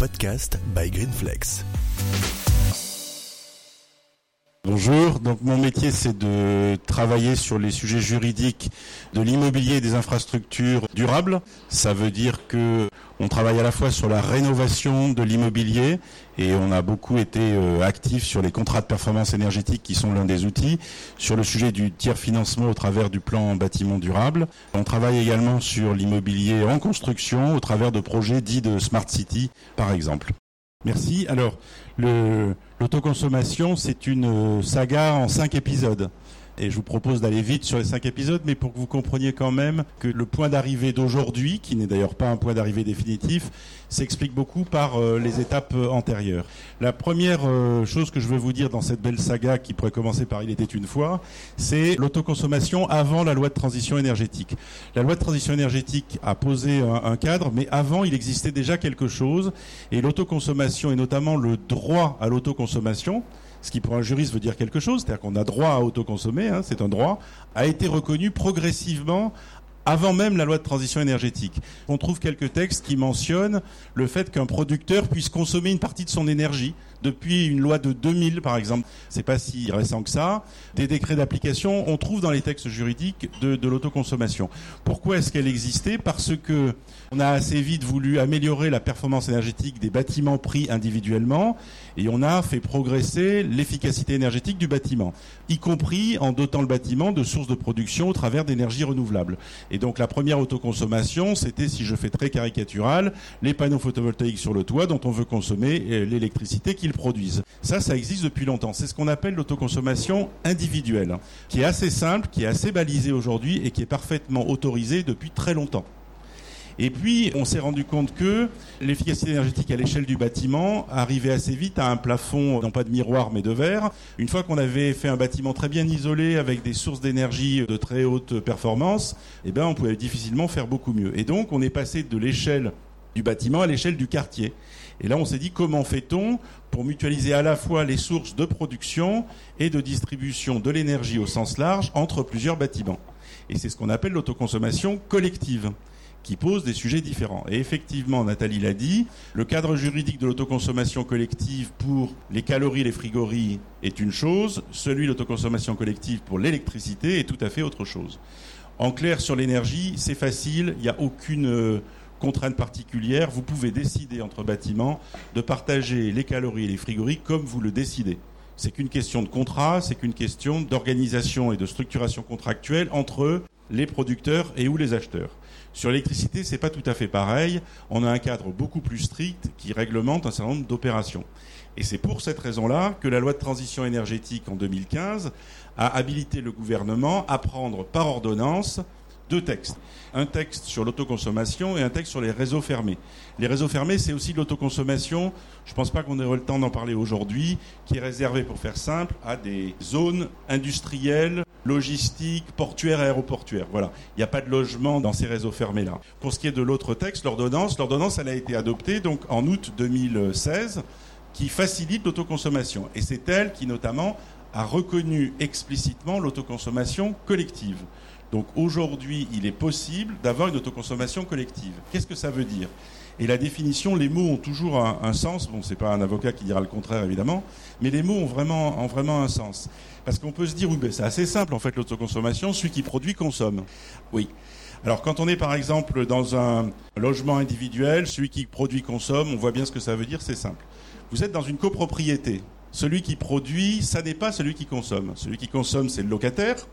podcast by Greenflex. Bonjour, donc mon métier c'est de travailler sur les sujets juridiques de l'immobilier et des infrastructures durables. Ça veut dire que on travaille à la fois sur la rénovation de l'immobilier et on a beaucoup été euh, actifs sur les contrats de performance énergétique qui sont l'un des outils, sur le sujet du tiers financement au travers du plan bâtiment durable. On travaille également sur l'immobilier en construction au travers de projets dits de Smart City par exemple. Merci. Alors, l'autoconsommation, c'est une saga en cinq épisodes et je vous propose d'aller vite sur les cinq épisodes, mais pour que vous compreniez quand même que le point d'arrivée d'aujourd'hui, qui n'est d'ailleurs pas un point d'arrivée définitif, s'explique beaucoup par euh, les étapes euh, antérieures. La première euh, chose que je veux vous dire dans cette belle saga qui pourrait commencer par Il était une fois, c'est l'autoconsommation avant la loi de transition énergétique. La loi de transition énergétique a posé un, un cadre, mais avant il existait déjà quelque chose, et l'autoconsommation et notamment le droit à l'autoconsommation, ce qui pour un juriste veut dire quelque chose, c'est-à-dire qu'on a droit à autoconsommer, hein, c'est un droit, a été reconnu progressivement avant même la loi de transition énergétique. On trouve quelques textes qui mentionnent le fait qu'un producteur puisse consommer une partie de son énergie depuis une loi de 2000 par exemple. C'est pas si récent que ça. Des décrets d'application, on trouve dans les textes juridiques de, l'autoconsommation. Pourquoi est-ce qu'elle existait? Parce que on a assez vite voulu améliorer la performance énergétique des bâtiments pris individuellement et on a fait progresser l'efficacité énergétique du bâtiment, y compris en dotant le bâtiment de sources de production au travers d'énergies renouvelables. Et donc la première autoconsommation, c'était, si je fais très caricatural, les panneaux photovoltaïques sur le toit dont on veut consommer euh, l'électricité produisent. Ça, ça existe depuis longtemps. C'est ce qu'on appelle l'autoconsommation individuelle, qui est assez simple, qui est assez balisée aujourd'hui et qui est parfaitement autorisée depuis très longtemps. Et puis, on s'est rendu compte que l'efficacité énergétique à l'échelle du bâtiment arrivait assez vite à un plafond, non pas de miroir, mais de verre. Une fois qu'on avait fait un bâtiment très bien isolé, avec des sources d'énergie de très haute performance, eh ben, on pouvait difficilement faire beaucoup mieux. Et donc, on est passé de l'échelle du bâtiment à l'échelle du quartier. Et là, on s'est dit comment fait-on pour mutualiser à la fois les sources de production et de distribution de l'énergie au sens large entre plusieurs bâtiments? Et c'est ce qu'on appelle l'autoconsommation collective qui pose des sujets différents. Et effectivement, Nathalie l'a dit, le cadre juridique de l'autoconsommation collective pour les calories, les frigories est une chose, celui de l'autoconsommation collective pour l'électricité est tout à fait autre chose. En clair, sur l'énergie, c'est facile, il n'y a aucune euh, contrainte particulière, vous pouvez décider entre bâtiments de partager les calories et les frigories comme vous le décidez. C'est qu'une question de contrat, c'est qu'une question d'organisation et de structuration contractuelle entre les producteurs et ou les acheteurs. Sur l'électricité, c'est pas tout à fait pareil. On a un cadre beaucoup plus strict qui réglemente un certain nombre d'opérations. Et c'est pour cette raison-là que la loi de transition énergétique en 2015 a habilité le gouvernement à prendre par ordonnance deux textes. Un texte sur l'autoconsommation et un texte sur les réseaux fermés. Les réseaux fermés, c'est aussi de l'autoconsommation. Je ne pense pas qu'on ait le temps d'en parler aujourd'hui, qui est réservé, pour faire simple, à des zones industrielles, logistiques, portuaires aéroportuaires. Voilà. Il n'y a pas de logement dans ces réseaux fermés-là. Pour ce qui est de l'autre texte, l'ordonnance, l'ordonnance, elle a été adoptée donc en août 2016, qui facilite l'autoconsommation. Et c'est elle qui, notamment, a reconnu explicitement l'autoconsommation collective. Donc aujourd'hui, il est possible d'avoir une autoconsommation collective. Qu'est-ce que ça veut dire? Et la définition, les mots ont toujours un, sens. Bon, c'est pas un avocat qui dira le contraire évidemment, mais les mots ont vraiment, ont vraiment un sens. Parce qu'on peut se dire, oui, ben, c'est assez simple en fait l'autoconsommation. Celui qui produit consomme. Oui. Alors quand on est par exemple dans un logement individuel, celui qui produit consomme, on voit bien ce que ça veut dire, c'est simple. Vous êtes dans une copropriété. Celui qui produit, ça n'est pas celui qui consomme. Celui qui consomme, c'est le locataire,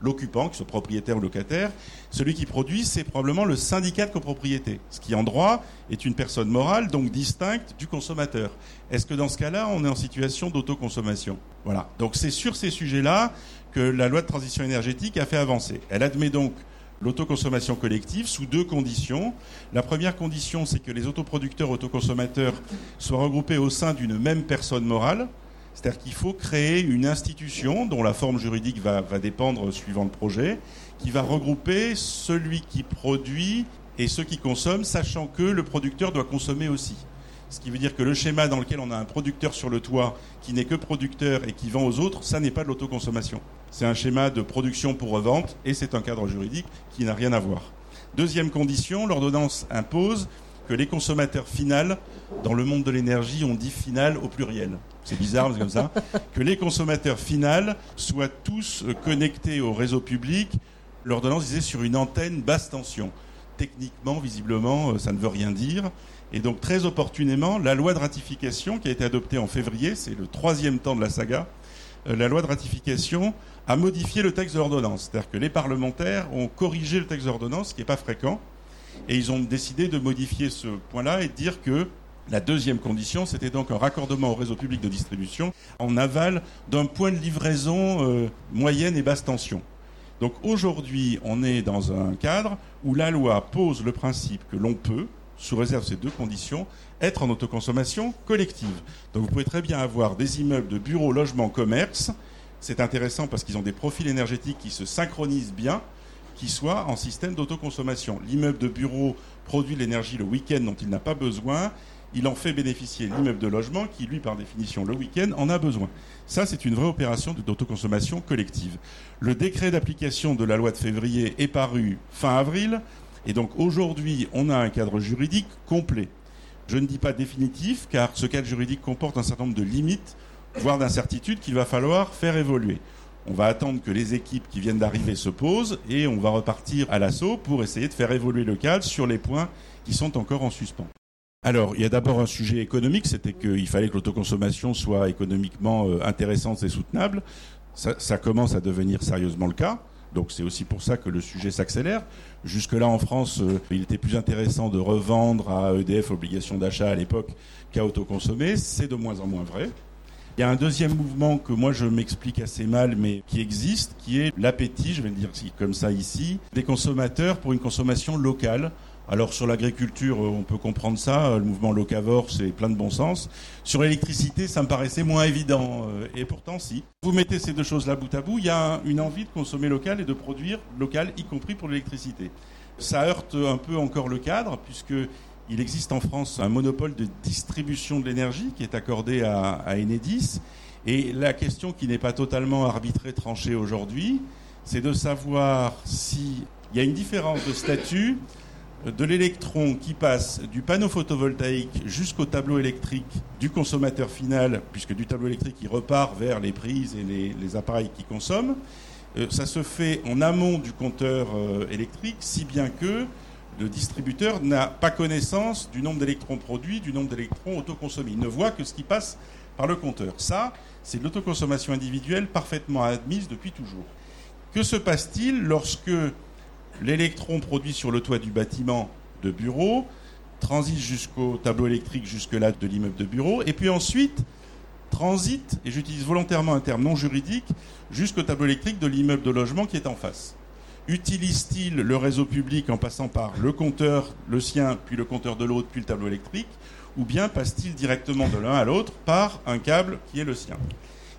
l'occupant, qui soit propriétaire ou locataire. Celui qui produit, c'est probablement le syndicat de copropriété, ce qui en droit est une personne morale, donc distincte du consommateur. Est-ce que dans ce cas-là, on est en situation d'autoconsommation? Voilà. Donc c'est sur ces sujets-là que la loi de transition énergétique a fait avancer. Elle admet donc l'autoconsommation collective sous deux conditions. La première condition, c'est que les autoproducteurs, autoconsommateurs soient regroupés au sein d'une même personne morale. C'est-à-dire qu'il faut créer une institution dont la forme juridique va, dépendre suivant le projet, qui va regrouper celui qui produit et ceux qui consomment, sachant que le producteur doit consommer aussi. Ce qui veut dire que le schéma dans lequel on a un producteur sur le toit qui n'est que producteur et qui vend aux autres, ça n'est pas de l'autoconsommation. C'est un schéma de production pour revente et c'est un cadre juridique qui n'a rien à voir. Deuxième condition, l'ordonnance impose que les consommateurs finals, dans le monde de l'énergie, on dit final au pluriel. C'est bizarre, mais c'est comme ça. Que les consommateurs finals soient tous connectés au réseau public. L'ordonnance disait sur une antenne basse tension. Techniquement, visiblement, euh, ça ne veut rien dire. Et donc, très opportunément, la loi de ratification qui a été adoptée en février, c'est le troisième temps de la saga, euh, la loi de ratification a modifié le texte de l'ordonnance. C'est-à-dire que les parlementaires ont corrigé le texte de l'ordonnance, ce qui n'est pas fréquent, et ils ont décidé de modifier ce point-là et de dire que la deuxième condition, c'était donc un raccordement au réseau public de distribution en aval d'un point de livraison euh, moyenne et basse tension. Donc aujourd'hui, on est dans un cadre où la loi pose le principe que l'on peut, sous réserve de ces deux conditions, être en autoconsommation collective. Donc vous pouvez très bien avoir des immeubles de bureaux, logements, commerce. C'est intéressant parce qu'ils ont des profils énergétiques qui se synchronisent bien, qui soient en système d'autoconsommation. L'immeuble de bureau produit l'énergie le week-end dont il n'a pas besoin. Il en fait bénéficier l'immeuble de logement qui, lui, par définition, le week-end, en a besoin. Ça, c'est une vraie opération d'autoconsommation collective. Le décret d'application de la loi de février est paru fin avril. Et donc aujourd'hui, on a un cadre juridique complet. Je ne dis pas définitif, car ce cadre juridique comporte un certain nombre de limites, voire d'incertitudes qu'il va falloir faire évoluer. On va attendre que les équipes qui viennent d'arriver se posent et on va repartir à l'assaut pour essayer de faire évoluer le cadre sur les points qui sont encore en suspens. Alors, il y a d'abord un sujet économique, c'était qu'il fallait que l'autoconsommation soit économiquement euh, intéressante et soutenable. Ça, commence à devenir sérieusement le cas. Donc c'est aussi pour ça que le sujet s'accélère. Jusque-là, en France, euh, il était plus intéressant de revendre à EDF obligation d'achat à l'époque qu'à autoconsommer. C'est de moins en moins vrai. Il y a un deuxième mouvement que moi je m'explique assez mal, mais qui existe, qui est l'appétit, je vais le dire comme ça ici, des consommateurs pour une consommation locale. Alors sur l'agriculture, on peut comprendre ça, le mouvement locavore, c'est plein de bon sens. Sur l'électricité, ça me paraissait moins évident, euh, et pourtant si. Vous mettez ces deux choses-là bout à bout, il y a une envie de consommer local et de produire local, y compris pour l'électricité. Ça heurte un peu encore le cadre, puisque il existe en France un monopole de distribution de l'énergie qui est accordé à, Enedis. Et la question qui n'est pas totalement arbitrée, tranchée aujourd'hui, c'est de savoir s'il y a une différence de statut de l'électron qui passe du panneau photovoltaïque jusqu'au tableau électrique du consommateur final, puisque du tableau électrique il repart vers les prises et les, appareils qui consomment. Euh, ça se fait en amont du compteur euh, électrique, si bien que le distributeur n'a pas connaissance du nombre d'électrons produits, du nombre d'électrons autoconsommés. Il ne voit que ce qui passe par le compteur. Ça, c'est de l'autoconsommation individuelle parfaitement admise depuis toujours. Que se passe-t-il lorsque l'électron produit sur le toit du bâtiment de bureau transite jusqu'au tableau électrique jusque-là de l'immeuble de bureau, et puis ensuite transite, et j'utilise volontairement un terme non juridique, jusqu'au tableau électrique de l'immeuble de logement qui est en face? Utilise-t-il le réseau public en passant par le compteur, le sien, puis le compteur de l'autre, puis le tableau électrique, ou bien passe-t-il directement de l'un à l'autre par un câble qui est le sien?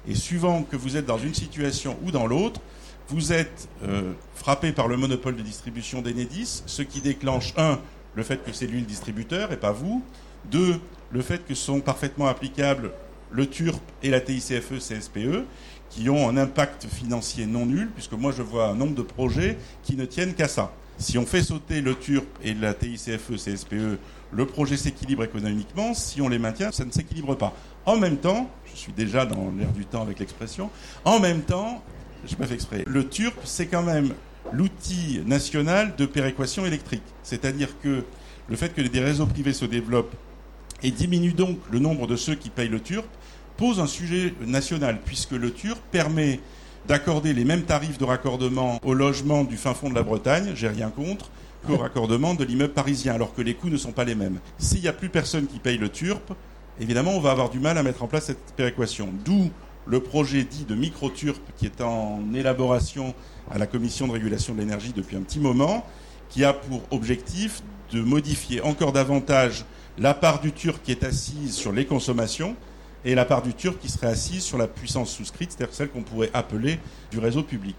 Et suivant que vous êtes dans une situation ou dans l'autre, vous êtes euh, frappé par le monopole de distribution d'Enedis, ce qui déclenche, un, le fait que c'est lui le distributeur et pas vous, deux, le fait que sont parfaitement applicables le TURP et la TICFE CSPE, qui ont un impact financier non nul, puisque moi je vois un nombre de projets qui ne tiennent qu'à ça. Si on fait sauter le TURP et la TICFE, CSPE, le projet s'équilibre économiquement. Si on les maintient, ça ne s'équilibre pas. En même temps, je suis déjà dans l'air du temps avec l'expression, en même temps, je pas fait exprès, le TURP, c'est quand même l'outil national de péréquation électrique. C'est-à-dire que le fait que des réseaux privés se développent et diminuent donc le nombre de ceux qui payent le TURP, pose un sujet national, puisque le TUR permet d'accorder les mêmes tarifs de raccordement au logement du fin fond de la Bretagne, j'ai rien contre, qu'au raccordement de l'immeuble parisien, alors que les coûts ne sont pas les mêmes. S'il n'y a plus personne qui paye le TURP, évidemment, on va avoir du mal à mettre en place cette péréquation. D'où le projet dit de micro-TURP qui est en élaboration à la Commission de régulation de l'énergie depuis un petit moment, qui a pour objectif de modifier encore davantage la part du TURP qui est assise sur les consommations, et la part du turc qui serait assise sur la puissance souscrite, c'est-à-dire celle qu'on pourrait appeler du réseau public.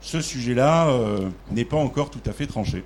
Ce sujet-là euh, n'est pas encore tout à fait tranché.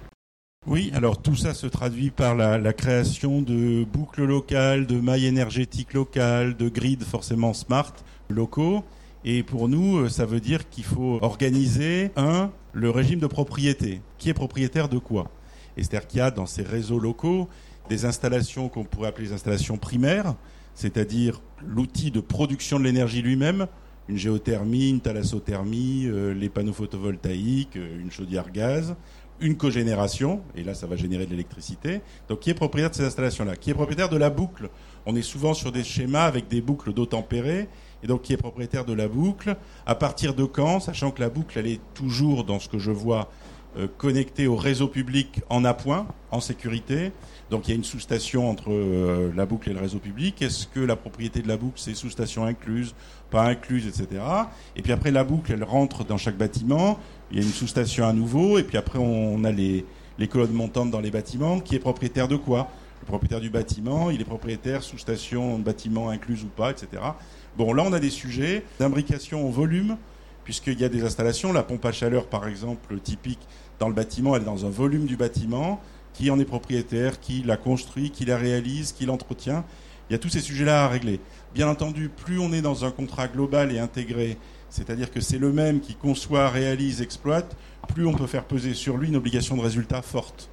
Oui, alors tout ça se traduit par la, création de boucles locales, de mailles énergétiques locales, de grids forcément smart locaux. Et pour nous, euh, ça veut dire qu'il faut organiser, un, le régime de propriété. Qui est propriétaire de quoi? Et c'est-à-dire qu'il y a dans ces réseaux locaux des installations qu'on pourrait appeler des installations primaires, c'est-à-dire l'outil de production de l'énergie lui-même, une géothermie, une thalassothermie, euh, les panneaux photovoltaïques, euh, une chaudière gaz, une cogénération, et là ça va générer de l'électricité. Donc qui est propriétaire de ces installations-là Qui est propriétaire de la boucle On est souvent sur des schémas avec des boucles d'eau tempérée, et donc qui est propriétaire de la boucle À partir de quand Sachant que la boucle, elle est toujours, dans ce que je vois, euh, connectée au réseau public en appoint, en sécurité. Donc il y a une sous-station entre euh, la boucle et le réseau public. Est-ce que la propriété de la boucle, c'est sous-station incluse, pas incluse, etc. Et puis après, la boucle, elle rentre dans chaque bâtiment. Il y a une sous-station à nouveau. Et puis après, on a les, les colonnes montantes dans les bâtiments. Qui est propriétaire de quoi? Le propriétaire du bâtiment, il est propriétaire sous-station, bâtiment incluse ou pas, etc. Bon, là, on a des sujets d'imbrication en volume, puisqu'il y a des installations. La pompe à chaleur, par exemple, typique dans le bâtiment, elle est dans un volume du bâtiment qui en est propriétaire, qui la construit, qui la réalise, qui l'entretient. Il y a tous ces sujets-là à régler. Bien entendu, plus on est dans un contrat global et intégré, c'est-à-dire que c'est le même qui conçoit, réalise, exploite, plus on peut faire peser sur lui une obligation de résultat forte.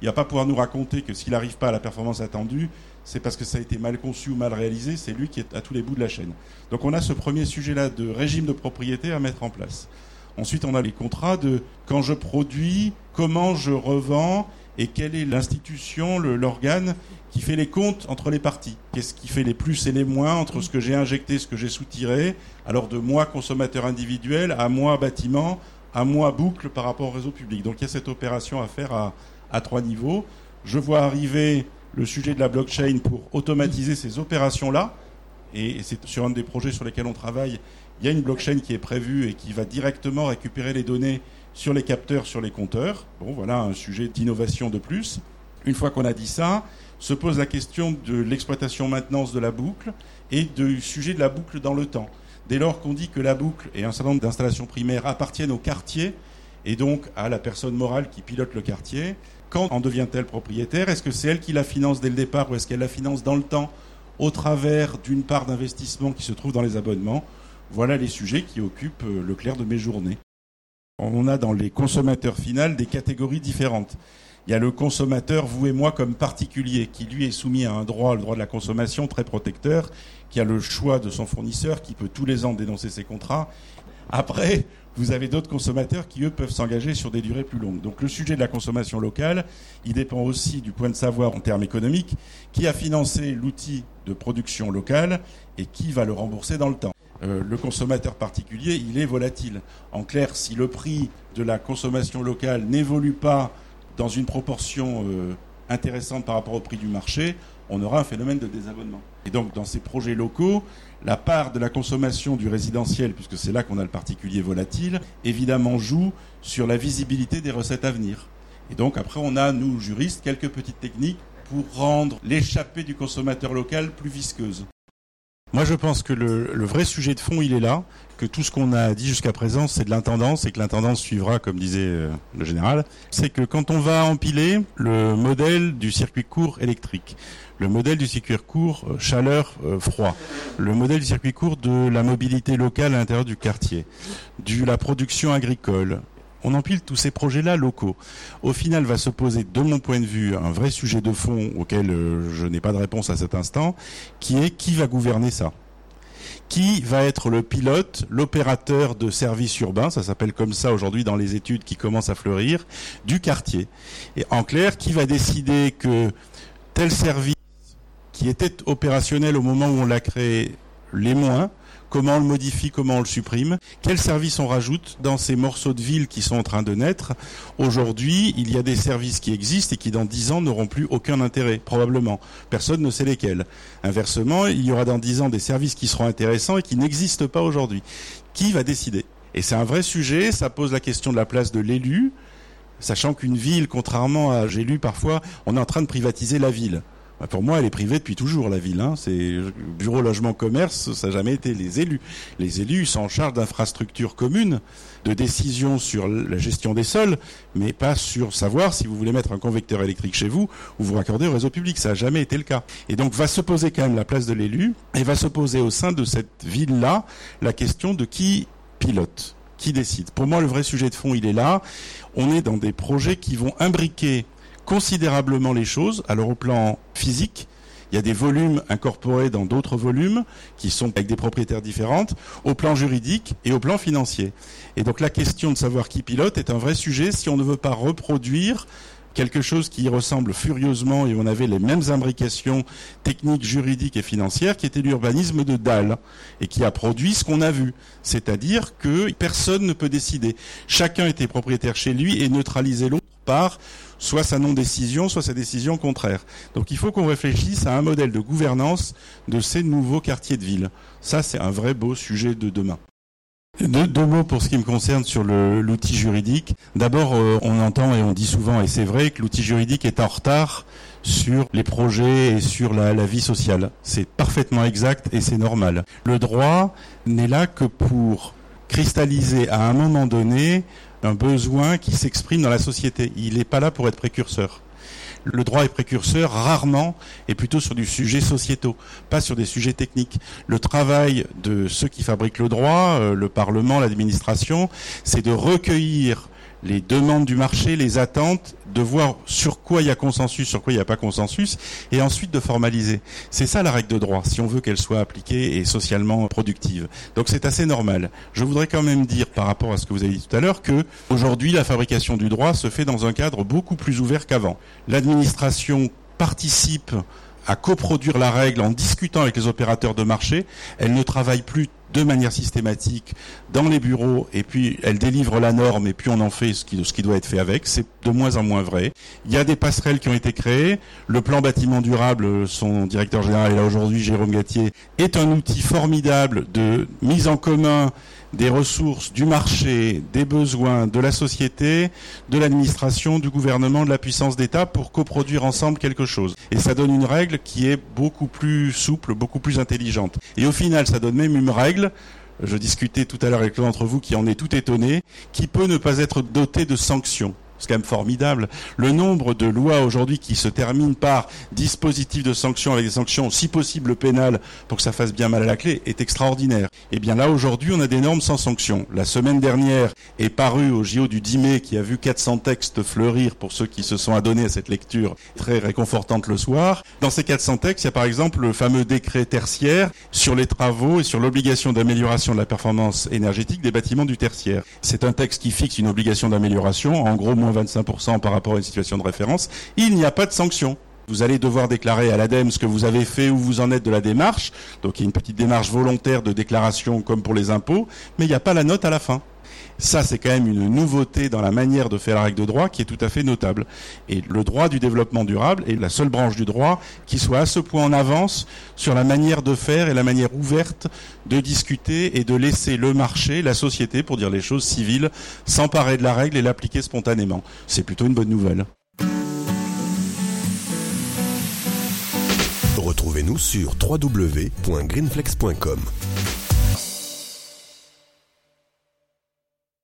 Il ne va pas pouvoir nous raconter que s'il n'arrive pas à la performance attendue, c'est parce que ça a été mal conçu ou mal réalisé, c'est lui qui est à tous les bouts de la chaîne. Donc on a ce premier sujet-là de régime de propriété à mettre en place. Ensuite, on a les contrats de quand je produis, comment je revends et quelle est l'institution, l'organe qui fait les comptes entre les parties. Qu'est-ce qui fait les plus et les moins entre ce que j'ai injecté, ce que j'ai soutiré, alors de moi consommateur individuel à moi bâtiment, à moi boucle par rapport au réseau public. Donc il y a cette opération à faire à, à trois niveaux. Je vois arriver le sujet de la blockchain pour automatiser ces opérations-là. Et c'est sur un des projets sur lesquels on travaille. Il y a une blockchain qui est prévue et qui va directement récupérer les données sur les capteurs, sur les compteurs. Bon, voilà un sujet d'innovation de plus. Une fois qu'on a dit ça, se pose la question de l'exploitation maintenance de la boucle et du sujet de la boucle dans le temps. Dès lors qu'on dit que la boucle et un certain nombre d'installations primaires appartiennent au quartier et donc à la personne morale qui pilote le quartier, quand en devient-elle propriétaire? Est-ce que c'est elle qui la finance dès le départ ou est-ce qu'elle la finance dans le temps au travers d'une part d'investissement qui se trouve dans les abonnements? Voilà les sujets qui occupent euh, le clair de mes journées. On a dans les consommateurs finaux des catégories différentes. Il y a le consommateur, vous et moi, comme particulier, qui lui est soumis à un droit, le droit de la consommation, très protecteur, qui a le choix de son fournisseur, qui peut tous les ans dénoncer ses contrats. Après, vous avez d'autres consommateurs qui, eux, peuvent s'engager sur des durées plus longues. Donc le sujet de la consommation locale, il dépend aussi du point de savoir en termes économiques, qui a financé l'outil de production locale et qui va le rembourser dans le temps. Euh, le consommateur particulier, il est volatile. En clair, si le prix de la consommation locale n'évolue pas dans une proportion euh, intéressante par rapport au prix du marché, on aura un phénomène de désabonnement. Et donc, dans ces projets locaux, la part de la consommation du résidentiel, puisque c'est là qu'on a le particulier volatile, évidemment joue sur la visibilité des recettes à venir. Et donc, après, on a, nous, juristes, quelques petites techniques pour rendre l'échappée du consommateur local plus visqueuse. Moi, je pense que le, vrai sujet de fond, il est là, que tout ce qu'on a dit jusqu'à présent, c'est de l'intendance et que l'intendance suivra, comme disait euh, le général. C'est que quand on va empiler le modèle du circuit court électrique, le modèle du circuit court euh, chaleur euh, froid, le modèle du circuit court de la mobilité locale à l'intérieur du quartier, de la production agricole, on empile tous ces projets-là locaux. Au final, va se poser, de mon point de vue, un vrai sujet de fond auquel euh, je n'ai pas de réponse à cet instant, qui est qui va gouverner ça? Qui va être le pilote, l'opérateur de services urbains, ça s'appelle comme ça aujourd'hui dans les études qui commencent à fleurir, du quartier? Et en clair, qui va décider que tel service qui était opérationnel au moment où on l'a créé, les moins, comment on le modifie, comment on le supprime, quels services on rajoute dans ces morceaux de ville qui sont en train de naître. Aujourd'hui, il y a des services qui existent et qui dans dix ans n'auront plus aucun intérêt, probablement. Personne ne sait lesquels. Inversement, il y aura dans dix ans des services qui seront intéressants et qui n'existent pas aujourd'hui. Qui va décider? Et c'est un vrai sujet, ça pose la question de la place de l'élu, sachant qu'une ville, contrairement à, j'ai parfois, on est en train de privatiser la ville. Bah, pour moi, elle est privée depuis toujours, la ville. Hein. C'est bureau, logement, commerce, ça n'a jamais été les élus. Les élus sont en charge d'infrastructures communes, de décisions sur la gestion des sols, mais pas sur savoir si vous voulez mettre un convecteur électrique chez vous ou vous raccorder au réseau public. Ça n'a jamais été le cas. Et donc, va se poser quand même la place de l'élu et va se poser au sein de cette ville-là la question de qui pilote, qui décide. Pour moi, le vrai sujet de fond, il est là. On est dans des projets qui vont imbriquer considérablement les choses. Alors au plan physique, il y a des volumes incorporés dans d'autres volumes qui sont avec des propriétaires différentes au plan juridique et au plan financier. Et donc la question de savoir qui pilote est un vrai sujet si on ne veut pas reproduire quelque chose qui ressemble furieusement et on avait les mêmes imbrications techniques, juridiques et financières qui était l'urbanisme de Dahl et qui a produit ce qu'on a vu. C'est-à-dire que personne ne peut décider. Chacun était propriétaire chez lui et neutralisait l'autre par soit sa non-décision, soit sa décision contraire. Donc il faut qu'on réfléchisse à un modèle de gouvernance de ces nouveaux quartiers de ville. Ça, c'est un vrai beau sujet de demain. Deux, mots pour ce qui me concerne sur l'outil juridique. D'abord, euh, on entend et on dit souvent, et c'est vrai, que l'outil juridique est en retard sur les projets et sur la, la vie sociale. C'est parfaitement exact et c'est normal. Le droit n'est là que pour cristalliser à un moment donné un besoin qui s'exprime dans la société. Il n'est pas là pour être précurseur. Le droit est précurseur rarement et plutôt sur du sujet sociétaux, pas sur des sujets techniques. Le travail de ceux qui fabriquent le droit, euh, le Parlement, l'administration, c'est de recueillir les demandes du marché, les attentes, de voir sur quoi il y a consensus, sur quoi il n'y a pas consensus, et ensuite de formaliser. C'est ça la règle de droit, si on veut qu'elle soit appliquée et socialement productive. Donc c'est assez normal. Je voudrais quand même dire, par rapport à ce que vous avez dit tout à l'heure, que aujourd'hui la fabrication du droit se fait dans un cadre beaucoup plus ouvert qu'avant. L'administration participe à coproduire la règle en discutant avec les opérateurs de marché. Elle ne travaille plus de manière systématique dans les bureaux et puis elle délivre la norme et puis on en fait ce qui, doit être fait avec. C'est de moins en moins vrai. Il y a des passerelles qui ont été créées. Le plan bâtiment durable, son directeur général est là aujourd'hui, Jérôme Gatier, est un outil formidable de mise en commun des ressources, du marché, des besoins de la société, de l'administration, du gouvernement, de la puissance d'État pour coproduire ensemble quelque chose. Et ça donne une règle qui est beaucoup plus souple, beaucoup plus intelligente. Et au final, ça donne même une règle je discutais tout à l'heure avec l'un d'entre vous qui en est tout étonné, qui peut ne pas être dotée de sanctions c'est quand même formidable. Le nombre de lois aujourd'hui qui se terminent par dispositif de sanctions avec des sanctions, si possible pénales, pour que ça fasse bien mal à la clé, est extraordinaire. Et eh bien là, aujourd'hui, on a des normes sans sanctions. La semaine dernière est paru au JO du 10 mai, qui a vu 400 textes fleurir pour ceux qui se sont adonnés à cette lecture très réconfortante le soir. Dans ces 400 textes, il y a par exemple le fameux décret tertiaire sur les travaux et sur l'obligation d'amélioration de la performance énergétique des bâtiments du tertiaire. C'est un texte qui fixe une obligation d'amélioration, en gros moins 25% par rapport à une situation de référence, il n'y a pas de sanction. Vous allez devoir déclarer à l'ADEME ce que vous avez fait, où vous en êtes de la démarche. Donc il y a une petite démarche volontaire de déclaration comme pour les impôts, mais il n'y a pas la note à la fin. Ça, c'est quand même une nouveauté dans la manière de faire la règle de droit qui est tout à fait notable. Et le droit du développement durable est la seule branche du droit qui soit à ce point en avance sur la manière de faire et la manière ouverte de discuter et de laisser le marché, la société, pour dire les choses civiles, s'emparer de la règle et l'appliquer spontanément. C'est plutôt une bonne nouvelle. Retrouvez-nous sur www.greenflex.com.